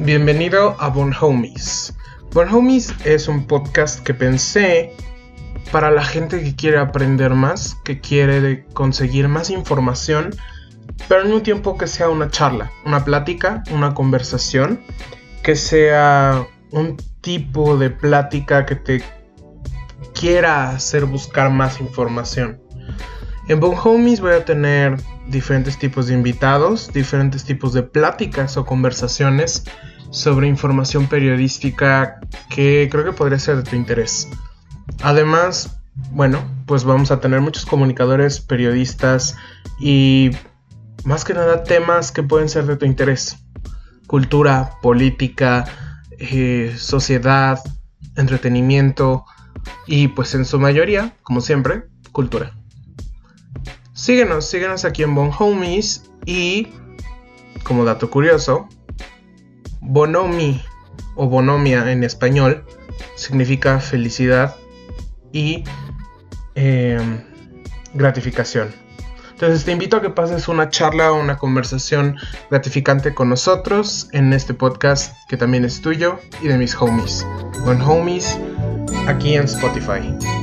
Bienvenido a Bon Homies. Bon Homies es un podcast que pensé para la gente que quiere aprender más, que quiere conseguir más información, pero en un tiempo que sea una charla, una plática, una conversación, que sea un tipo de plática que te quiera hacer buscar más información. En Bon Homies voy a tener diferentes tipos de invitados, diferentes tipos de pláticas o conversaciones sobre información periodística que creo que podría ser de tu interés. Además, bueno, pues vamos a tener muchos comunicadores, periodistas y más que nada temas que pueden ser de tu interés. Cultura, política, eh, sociedad, entretenimiento y pues en su mayoría, como siempre, cultura. Síguenos, síguenos aquí en Bon Homies y como dato curioso, Bonomi o bonomia en español significa felicidad y em, gratificación. Entonces te invito a que pases una charla o una conversación gratificante con nosotros en este podcast que también es tuyo y de mis homies. Bon Homies aquí en Spotify.